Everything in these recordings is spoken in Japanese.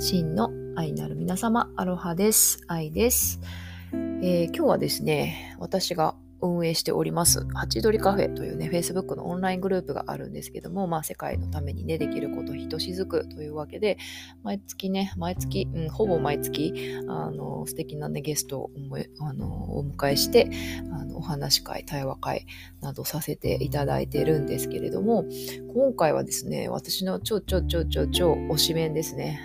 真の愛なる皆様、アロハです。愛です、えー、今日はですね、私が運営しております、ハチドリカフェというね、Facebook のオンライングループがあるんですけども、まあ、世界のためにね、できることひとしずくというわけで、毎月ね、毎月、うん、ほぼ毎月、あの、素敵なね、ゲストをあのお迎えして、あの、お話会、対話会などさせていただいてるんですけれども、今回はですね、私の超超超超超推しメンですね。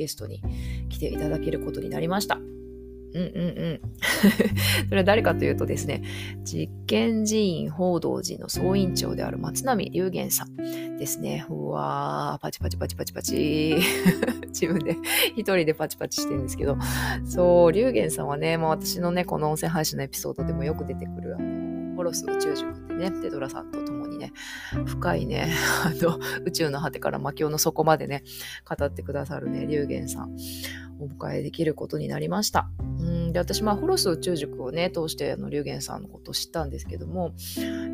ゲストに来ていただけることになりました。うんうんうん。それは誰かというとですね、実験寺院報道寺の総院長である松並龍玄さんですね。うわー、パチパチパチパチパチ。自分で一人でパチパチしてるんですけど、そう、龍玄さんはね、もう私のね、この音声配信のエピソードでもよく出てくる、あの、ホロス宇宙塾ってね、テドラさんと共ね、深いね、あの、宇宙の果てから魔境の底までね、語ってくださるね、龍玄さん、お迎えできることになりました。うんで私、まあ、ホロス宇宙塾をね通してあの龍玄さんのことを知ったんですけども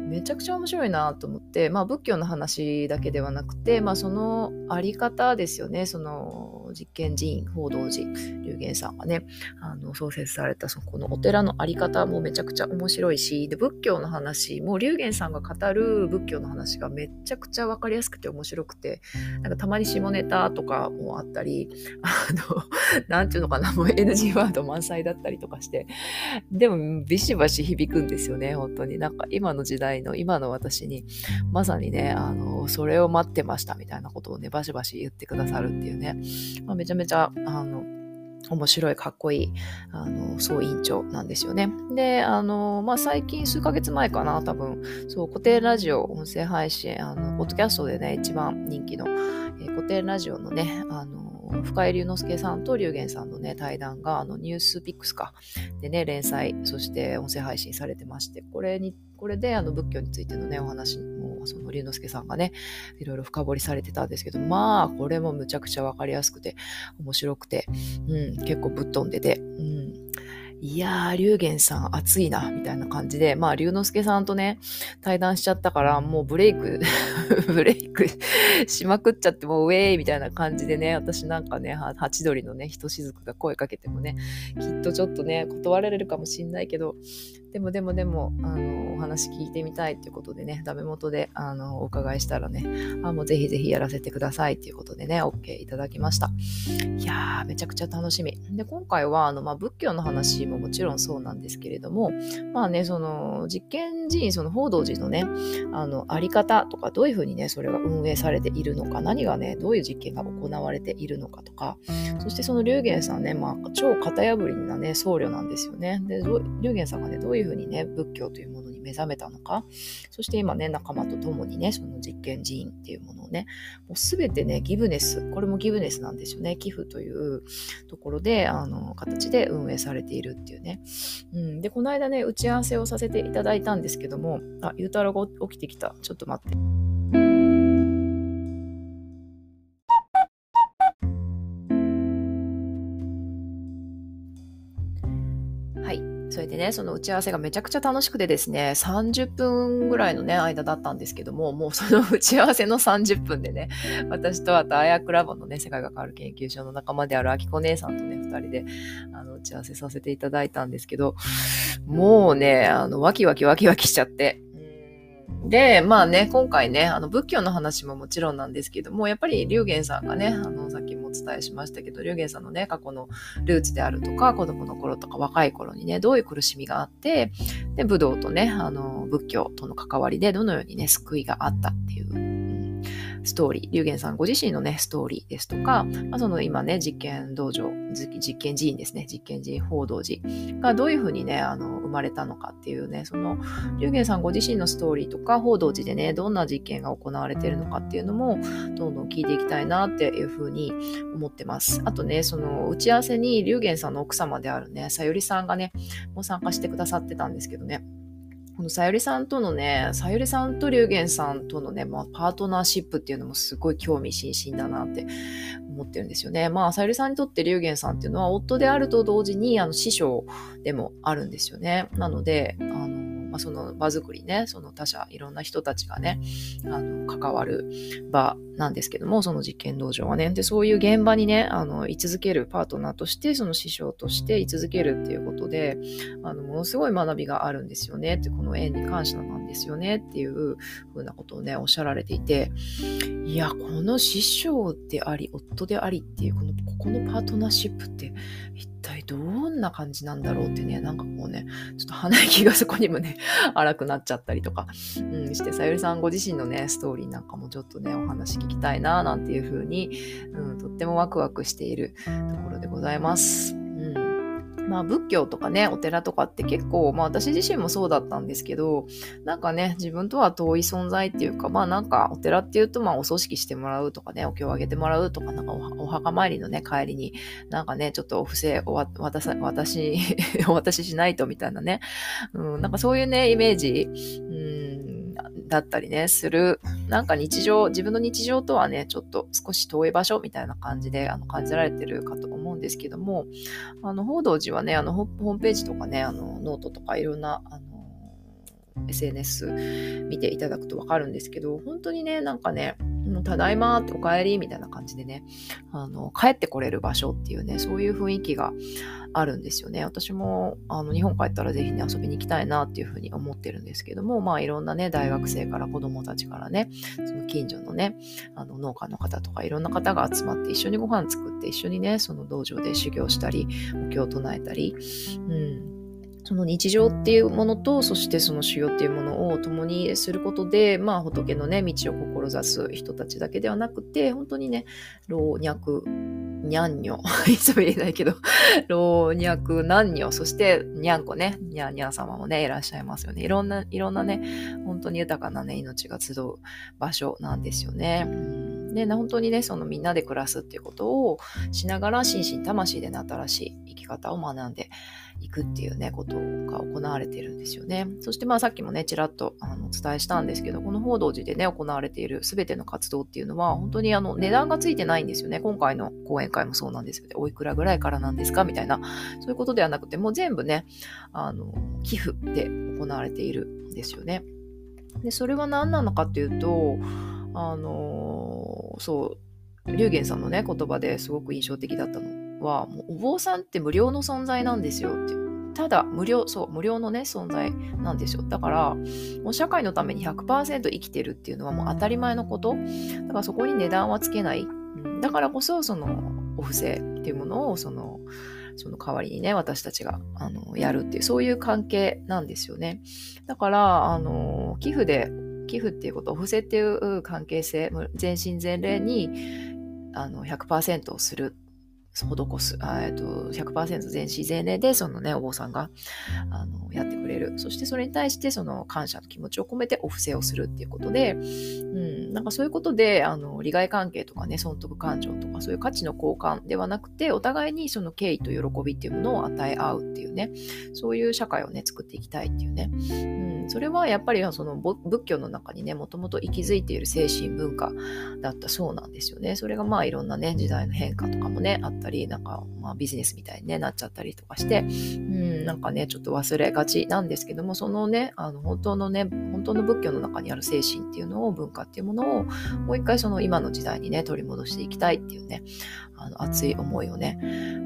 めちゃくちゃ面白いなと思って、まあ、仏教の話だけではなくて、まあ、そのあり方ですよねその実験寺院報道寺龍玄さんがねあの創設されたそこのお寺のあり方もめちゃくちゃ面白いしで仏教の話も龍玄さんが語る仏教の話がめちゃくちゃ分かりやすくて面白くてなんかたまに下ネタとかもあったりあの なんていうのかな、もう NG ワード満載だったりとかして、でもビシバシ響くんですよね、本当に。なんか今の時代の今の私に、まさにね、あの、それを待ってましたみたいなことをね、バシバシ言ってくださるっていうね、まあ、めちゃめちゃ、あの、面白い、かっこいい、あの、総委員長なんですよね。で、あの、まあ、最近数ヶ月前かな、多分、そう、固定ラジオ、音声配信、あの、ポッドキャストでね、一番人気の、えー、固定ラジオのね、あの、深井龍之介さんと龍玄さんのね、対談が、あの、ニュースピックスか、でね、連載、そして音声配信されてまして、これに、これで、あの、仏教についてのね、お話も、その、龍之介さんがね、いろいろ深掘りされてたんですけど、まあ、これもむちゃくちゃ分かりやすくて、面白くて、うん、結構ぶっ飛んでて、うん、いやー、龍玄さん熱いな、みたいな感じで、まあ、龍之介さんとね、対談しちゃったから、もうブレイク ブレイクしまくっちゃって、もうウェーイみたいな感じでね、私なんかね、ハチドリのね、ひとしずくが声かけてもね、きっとちょっとね、断られるかもしんないけど、でもでもでも、あの、お話聞いてみたいっていうことでね、ダメ元で、あの、お伺いしたらね、あ、もうぜひぜひやらせてくださいっていうことでね、OK いただきました。いやー、めちゃくちゃ楽しみ。で、今回は、あの、まあ、仏教の話ももちろんそうなんですけれども、まあね、その、実験寺院、その報道寺のね、あの、あり方とか、どういうふうにね、それが運営されているのか、何がね、どういう実験が行われているのかとか、そしてその龍玄さんね、まあ、超型破りなね、僧侶なんですよね。で、龍玄さんがね、どういうふうにね、仏教というものに目覚めたのか、そして今ね、仲間と共にね、その実験寺院っていうものをね、もう全てね、ギブネス、これもギブネスなんですよね。寄付というところで、あの、形で運営されているっていうね。うん、で、この間ね、打ち合わせをさせていただいたんですけども、あ、ゆうたろが起きてきた。ちょっと待って。ね、その打ち合わせがめちゃくちゃ楽しくてですね、30分ぐらいのね、間だったんですけども、もうその 打ち合わせの30分でね、私とあと、あやクラボのね、世界が変わる研究所の仲間であるあきこ姉さんとね、2人で、あの、打ち合わせさせていただいたんですけど、もうね、あの、ワキワキワキワキしちゃって、で、まあね、今回ね、あの仏教の話ももちろんなんですけども、やっぱり龍玄さんがね、あの、さっきもお伝えしましたけど、龍玄さんのね、過去のルーツであるとか、子供の頃とか若い頃にね、どういう苦しみがあって、で、武道とね、あの、仏教との関わりでどのようにね、救いがあったっていう、ストーリー、龍玄さんご自身のね、ストーリーですとか、まあ、その今ね、実験道場、実験寺院ですね、実験寺院報道寺がどういうふうにね、あの、生まれたのかっていうね、その、龍玄さんご自身のストーリーとか、報道寺でね、どんな実験が行われているのかっていうのも、どんどん聞いていきたいなっていうふうに思ってます。あとね、その、打ち合わせに龍玄さんの奥様であるね、さゆりさんがね、もう参加してくださってたんですけどね、このさゆりさんとのね、さゆりさんと龍玄さんとのね、まあ、パートナーシップっていうのもすごい興味津々だなって思ってるんですよね。まあ、さゆりさんにとって龍玄さんっていうのは夫であると同時に、あの、師匠でもあるんですよね。なので、あの、まあ、その場作りね、その他者、いろんな人たちがね、あの、関わる場なんですけども、その実験道場はね。で、そういう現場にね、あの、居続けるパートナーとして、その師匠として居続けるっていうことで、あの、ものすごい学びがあるんですよねって、この縁に感謝なですよねっていうふうなことをね、おっしゃられていて、いや、この師匠であり、夫でありっていう、この、ここのパートナーシップって、一体どんな感じなんだろうってね、なんかこうね、ちょっと鼻息がそこにもね、荒くなっちゃったりとか、うん、して、さゆりさんご自身のね、ストーリーなんかもちょっとね、お話聞きたいな、なんていうふうに、うん、とってもワクワクしているところでございます。まあ仏教とかね、お寺とかって結構、まあ私自身もそうだったんですけど、なんかね、自分とは遠い存在っていうか、まあなんかお寺っていうと、まあお葬式してもらうとかね、お経をあげてもらうとか、なんかお墓参りのね、帰りに、なんかね、ちょっとお布施を渡さ、私、お渡ししないとみたいなね、うん、なんかそういうね、イメージ、うん。だったりね、する、なんか日常、自分の日常とはね、ちょっと少し遠い場所みたいな感じであの感じられてるかと思うんですけども、あの、報道寺はね、あの、ホームページとかね、あの、ノートとかいろんな、あの、SNS 見ていただくとわかるんですけど、本当にね、なんかね、ただいまってお帰りみたいな感じでね、あの、帰ってこれる場所っていうね、そういう雰囲気があるんですよね。私も、あの、日本帰ったらぜひね、遊びに行きたいなっていうふうに思ってるんですけども、まあ、いろんなね、大学生から子供たちからね、その近所のね、あの、農家の方とかいろんな方が集まって一緒にご飯作って一緒にね、その道場で修行したり、お経を唱えたり、うん、その日常っていうものと、そしてその修行っていうものを共にすることで、まあ仏のね、道を志す人たちだけではなくて、本当にね、老若、にゃんにょ、いつも言えないけど、老若男女、そしてにゃんこね、にゃんにゃん様もね、いらっしゃいますよね。いろんな、いろんなね、本当に豊かなね、命が集う場所なんですよね。うんで、本当にね、そのみんなで暮らすっていうことをしながら、心身魂でね、新しい生き方を学んで、いくっていうね、ことが行われているんですよね。そしてまあさっきもね、ちらっとあのお伝えしたんですけど、この報道寺でね、行われている全ての活動っていうのは、本当にあの値段がついてないんですよね。今回の講演会もそうなんですよね。おいくらぐらいからなんですか？みたいな、そういうことではなくて、もう全部ね、あの、寄付で行われているんですよね。で、それは何なのかっていうと、あのそう、龍玄さんのね、言葉ですごく印象的だったのは、もうお坊さんって無料の存在なんですよって。ただ、無料、そう、無料のね、存在なんですよ。だから、もう社会のために100%生きてるっていうのはもう当たり前のこと。だからそこに値段はつけない。だからこそ、その、お布施っていうものを、その、その代わりにね、私たちが、あの、やるっていう、そういう関係なんですよね。だから、あの、寄付で、寄付っていうこと、お布施っていう関係性、全身全霊に、あの、100%をする施す、えっと、100%全身全霊で、そのね、お坊さんが、あの、やってくれる。そしてそれに対して、その感謝の気持ちを込めてお布施をするっていうことで、うん、なんかそういうことで、あの、利害関係とかね、損得感情とか、そういう価値の交換ではなくて、お互いにその敬意と喜びっていうものを与え合うっていうね、そういう社会をね、作っていきたいっていうね。うん、それはやっぱりその仏教の中にね、もともと息づいている精神文化だったそうなんですよね。それがまあいろんなね、時代の変化とかもね、あったり、なんか、まあ、ビジネスみたいに、ね、なっちゃったりとかして、うん、なんかね、ちょっと忘れがちなんですけども、そのね、あの、本当のね、本当の仏教の中にある精神っていうのを、文化っていうものを、もう一回その今の時代にね、取り戻していきたいっていうね、あの、熱い思いをね、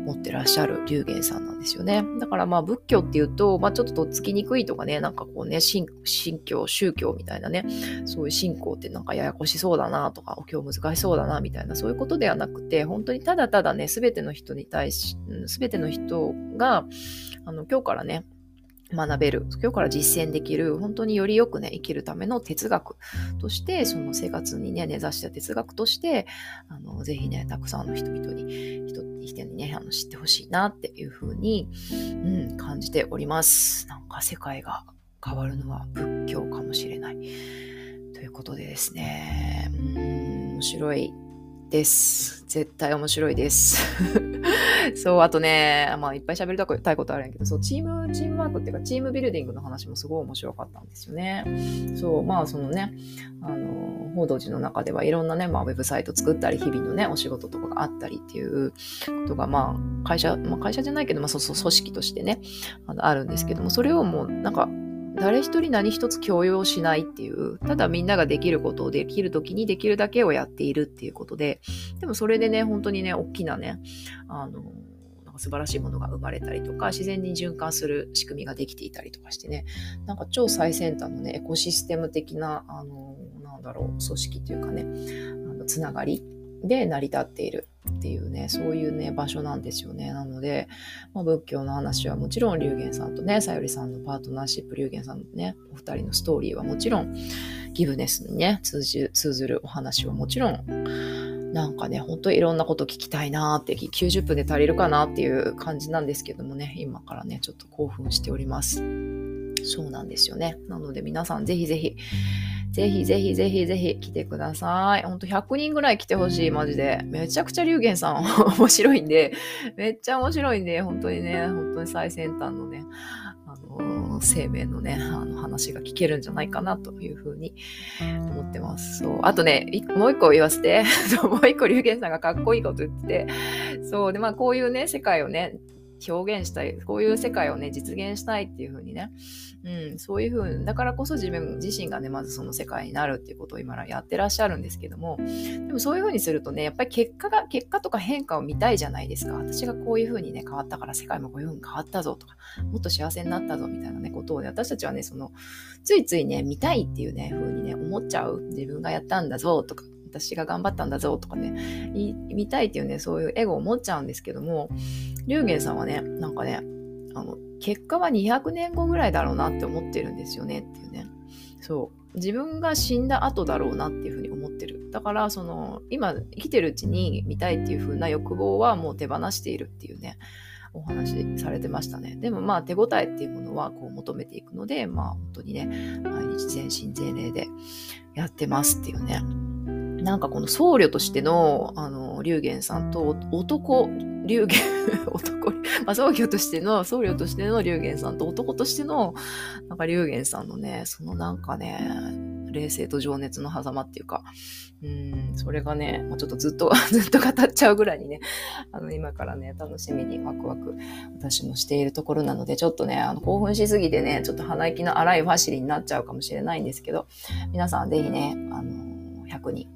持ってらっしゃる龍玄さんなんですよね。だからまあ仏教っていうと、まあちょっととっつきにくいとかね、なんかこうね、信教、宗教みたいなね、そういう信仰ってなんかややこしそうだなとか、お経難しそうだなみたいな、そういうことではなくて、本当にただただね、全ての人に対し、すべての人が、あの、今日からね、学べる、今日から実践できる、本当によりよくね、生きるための哲学として、その生活にね、根ざした哲学として、あの、ぜひね、たくさんの人々に、人人にね、あの知ってほしいなっていうふうに、うん、感じております。なんか世界が変わるのは仏教かもしれない。ということでですね、うん、面白いです。絶対面白いです。そう、あとね、まあいっぱい喋りたいことあるんやけど、そう、チーム、チームワークっていうか、チームビルディングの話もすごい面白かったんですよね。そう、まあそのね、あの、報道寺の中ではいろんなね、まあウェブサイト作ったり、日々のね、お仕事とかがあったりっていうことが、まあ会社、まあ会社じゃないけど、まあそうそう、組織としてね、あのあるんですけども、それをもうなんか、誰一人何一つ強要しないっていう、ただみんなができることをできる時にできるだけをやっているっていうことで、でもそれでね、本当にね、大きなね、あの、なんか素晴らしいものが生まれたりとか、自然に循環する仕組みができていたりとかしてね、なんか超最先端のね、エコシステム的な、あの、なんだろう、組織というかね、あのつながりで成り立っているっていうね、そういうね、場所なんですよね。なので、まあ、仏教の話はもちろん、龍玄さんとね、さよりさんのパートナーシップ、龍玄さんのね、お二人のストーリーはもちろん、ギブネスにね、通じ通ずるお話はもちろん、なんかね、ほんといろんなこと聞きたいなーって、90分で足りるかなっていう感じなんですけどもね、今からね、ちょっと興奮しております。そうなんですよね。なので皆さんぜひぜひ、ぜひぜひぜひぜひ来てください。ほんと100人ぐらい来てほしい、マジで。めちゃくちゃ龍玄さん 面白いんで、めっちゃ面白いんで、本当にね、本当に最先端のね、あのー、生命のね、あの話が聞けるんじゃないかなというふうに思ってます。そう。あとね、もう一個言わせて、もう一個龍玄さんがかっこいいこと言ってて、そう。で、まあこういうね、世界をね、表現したい、こういう世界をね、実現したいっていうふうにね、うん、そういうふうに、だからこそ自分自身がね、まずその世界になるっていうことを今らやってらっしゃるんですけども、でもそういうふうにするとね、やっぱり結果が、結果とか変化を見たいじゃないですか。私がこういうふうにね、変わったから世界もこういうふうに変わったぞとか、もっと幸せになったぞみたいなね、ことをね、私たちはね、その、ついついね、見たいっていうね、ふうにね、思っちゃう。自分がやったんだぞとか、私が頑張ったんだぞとかね、見たいっていうね、そういうエゴを持っちゃうんですけども、龍玄さんはね、なんかね、あの、結果は200年後ぐらいだろうなって思ってるんですよねっていうね。そう。自分が死んだ後だろうなっていうふうに思ってる。だから、その、今生きてるうちに見たいっていうふうな欲望はもう手放しているっていうね、お話されてましたね。でもまあ手応えっていうものはこう求めていくので、まあ本当にね、毎日全身全霊でやってますっていうね。なんかこの僧侶としての、あの、龍玄さんと男、龍玄、男、まあ、僧侶としての、僧侶としての龍玄さんと男としての、なんか龍玄さんのね、そのなんかね、冷静と情熱の狭間っていうか、うん、それがね、ま、ちょっとずっと、ずっと語っちゃうぐらいにね、あの、今からね、楽しみにワクワク、私もしているところなので、ちょっとね、あの、興奮しすぎてね、ちょっと鼻息の荒いファシリになっちゃうかもしれないんですけど、皆さんぜひね、あの、100人、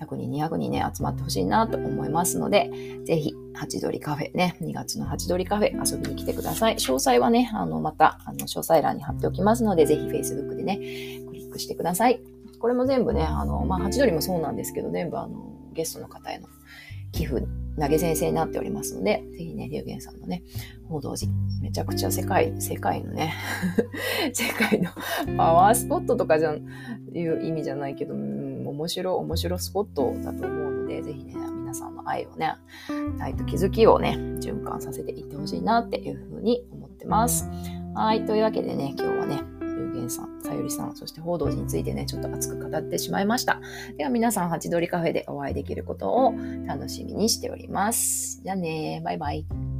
100人、200人ね、集まってほしいなと思いますので、ぜひ、ハチドリカフェね、2月のハチドリカフェ遊びに来てください。詳細はね、あの、また、あの、詳細欄に貼っておきますので、ぜひ Facebook でね、クリックしてください。これも全部ね、あの、まあ、ハチドリもそうなんですけど、全部あの、ゲストの方への寄付、投げ先生になっておりますので、ぜひね、龍玄さんのね、報道寺、めちゃくちゃ世界、世界のね、世界のパワースポットとかじゃんいう意味じゃないけど、面白、面白スポットだと思うので、ぜひね、皆さんの愛をね、愛と気づきをね、循環させていってほしいなっていうふうに思ってます。はい、というわけでね、今日はね、有限さん、さゆりさん、そして報道寺についてね、ちょっと熱く語ってしまいました。では皆さん、ハチドリカフェでお会いできることを楽しみにしております。じゃあね、バイバイ。